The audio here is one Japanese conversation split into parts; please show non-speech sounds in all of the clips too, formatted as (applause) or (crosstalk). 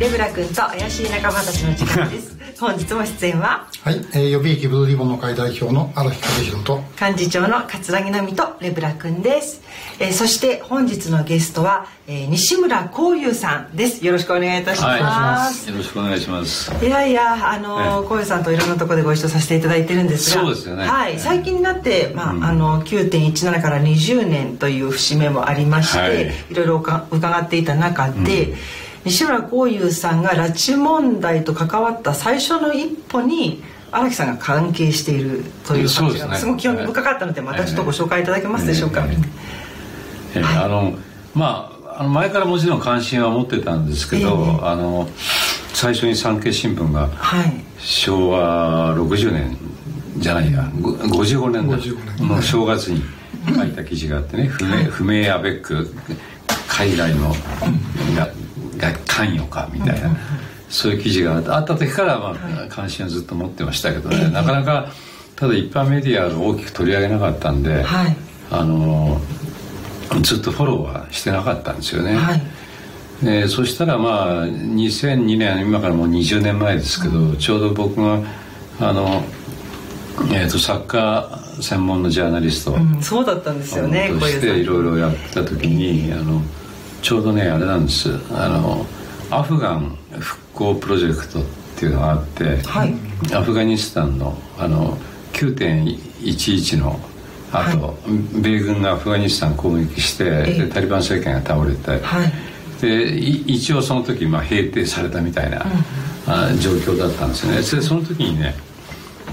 レブラ君と怪しい仲間たちの時間です。(laughs) 本日も出演は？はい、えー、予備役ブルーリボンの会代表の荒木和弘と。幹事長の桂木奈美とレブラ君です、えー、そして本日のゲストは、えー、西村光雄さんです。よろしくお願いいたします、はい、よろしくお願いします。いやいやあの光雄さんといろんなところでご一緒させていただいてるんですが。そうですよね。はい最近になってまあ、うん、あの9.17から20年という節目もありまして、はい、いろいろ伺っていた中で、うん西村幸雄さんが拉致問題と関わった最初の一歩に荒木さんが関係しているという感じがすごく興味深かったのでまたちょっとご紹介いただけますでしょうか。えあのまああの前からもちろん関心は持ってたんですけど、えー、あの最初に産経新聞が昭和60年じゃないや55年の正月に書いた記事があってね「不明不明アベック海外のが関与かみたいな、そういう記事があった。時から、まあ、関心はずっと持ってましたけどね、なかなかただ一般メディアが大きく取り上げなかったんで、はい、あのずっとフォローはしてなかったんですよね。はい。でそしたらまあ2002年今からもう20年前ですけど、うん、ちょうど僕があの、えーと、サッカー専門のジャーナリスト、うん、そうだったんですよねとしていろいろやった時に、あのちょうどねあれなんです。あのアフガン復興プロジェクトっていうのがあって、はい、アフガニスタンのあの9.11のあと、はい、米軍がアフガニスタン攻撃してでタリバン政権が倒れて、はい、で一応その時、まあ、平定されたみたいな、うん、あ状況だったんですよね。でその時にね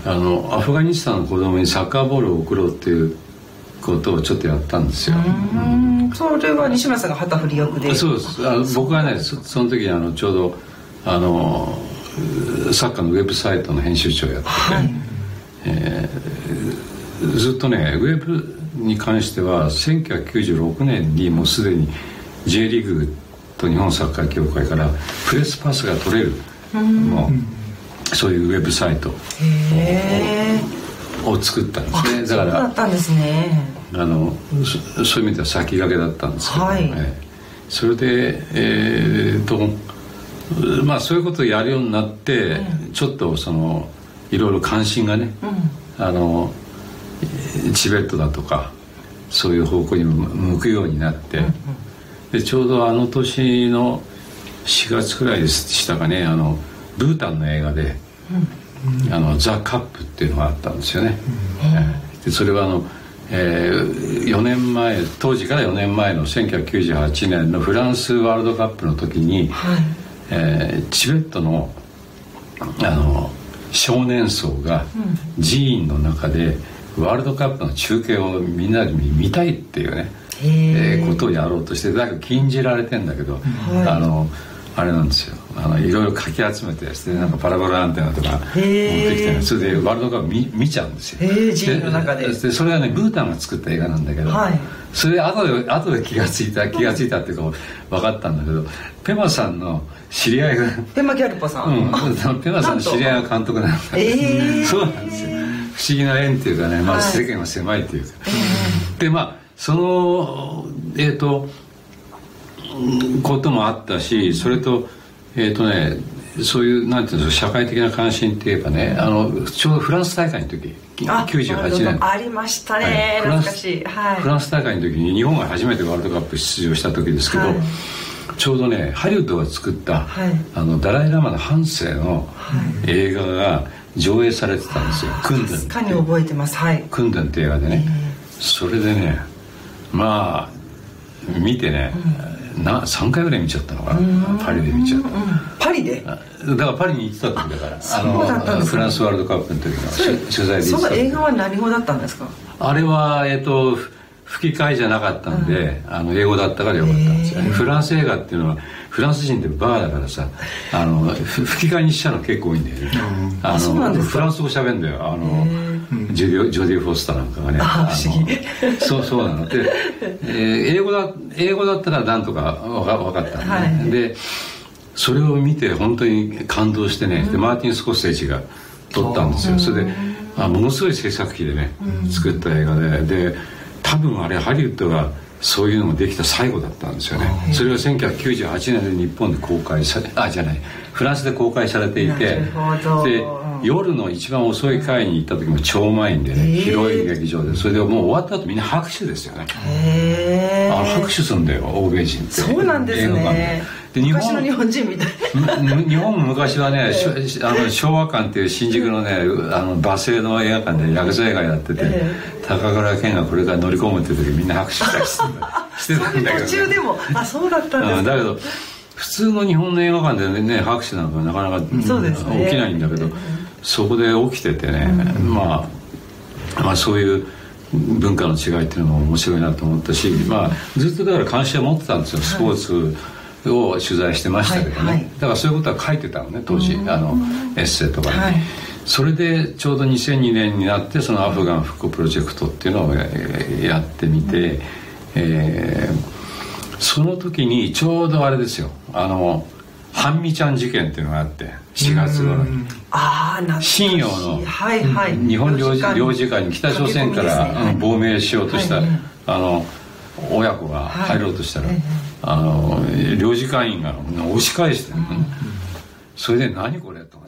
あのアフガニスタンの子供にサッカーボールを送ろうっていうことをちょっとやったんですよ。それは西村さんが旗振り役で。そうです。あの僕はねそその時あのちょうどあのサッカーのウェブサイトの編集長やってて、はい、えー、ずっとねウェブに関しては1996年にもうすでに J リーグと日本サッカー協会からプレスパスが取れる、もうそういうウェブサイト。へーを作ったんですね。だからだったんですね。あのそういう意味では先駆けだったんですけど、はい、それでえー、っとまあそういうことをやるようになって、うん、ちょっとそのいろいろ関心がね、うん、あのチベットだとかそういう方向に向くようになって、うんうん、でちょうどあの年の4月くらいでしたかねあのブータンの映画で、うんあのザ・カップっていうのがあったんですよね、でそれはあの、えー、4年前当時から4年前の1998年のフランスワールドカップの時に、はい、えー、チベットのあの少年層が寺院の中でワールドカップの中継をみんなで見たいっていうね、え。ー、ことをやろうとしてだけど禁じられてんだけど、はい、あのあれなんですよ。あのいろいろかき集めてしてなんかパラボラアンテナとか持ってきて、それでワールドカップ見見ちゃうんですよ。へ寺院の中で。でそれはねブータンが作った映画なんだけど、はい、それで後で後で気が付いた気が付いたっていうか分かったんだけどペマさんの知り合いがペマギャルポさん、うん、ペマさんの知り合いが監督なんだえそうなんですよ。不思議な縁っていうかね、まあ、世間は狭いっていうか、はい、でまあそのえっ、ー、とこともあったしそれとえっ、ー、とねそういうなんていうんですか社会的な関心って言えばねあのちょうどフランス大会の時98年ありましたね、はい、懐かしい、はい、フランス大会の時に日本が初めてワールドカップ出場した時ですけど、はい、ちょうどねハリウッドが作った、はい、あのダライ・ラマの半生の映画が上映されてたんですよ「クンデン」かに覚えてます。はい「クンデン」って映画でね、それでねまあ見てね、うんな3回ぐらい見ちゃったのかな。パリで見ちゃった、パリで？だからパリに行ってた時だから。あのフランスワールドカップの時の取材でその映画は何語だったんですか？あれはえっ、と吹き替えじゃなかったんで、あの英語だったからよかったんですよね。フランス映画っていうのはフランス人ってバーだからさあの吹き替えにしちゃうの結構多いんだよね、あのフランス語喋るんだよ。あのジョディ・ジョディ・フォスターなんかがねあのそうそうなの。で、えー、英語だ英語だったらなんとか分かったんで、ね、はい、でそれを見て本当に感動してね、でマーティン・スコセージが撮ったんですよ。それであものすごい制作費でね作った映画でで多分あれハリウッドがそういうのもできた最後だったんですよね。それが1998年で日本で公開されあじゃないフランスで公開されていてで夜の一番遅い回に行った時も超満員でね、広い劇場で。それでもう終わった後みんな拍手ですよね。あ拍手するんだよ欧米人って。そうなんですね。で。日本。の日本人みたい。日本も昔はねあの昭和館っていう新宿のねあの馬製の映画館で薬剤映画やってて、高倉健がこれから乗り込むって時みんな拍手したり (laughs) してたんだけど、途中でもあそうだったんですだけど普通の日本の映画館でね拍手なんかなかなか、起きないんだけど、そこで起きててね、まあまあそういう文化の違いっていうのも面白いなと思ったし、まあ、ずっとだから関心は持ってたんですよ。スポーツを取材してましたけどね、はいはい、だからそういうことは書いてたのね当時あのエッセイとかに、はい、それでちょうど2002年になってそのアフガン復興プロジェクトっていうのをやってみて、えー、その時にちょうどあれですよ。あの半美ちゃん事件っていうのがあって4月頃に。信用の日本領事領事館に北朝鮮から、亡命しようとした、あの親子が入ろうとしたら、あの領事館員が押し返して、それで何これと。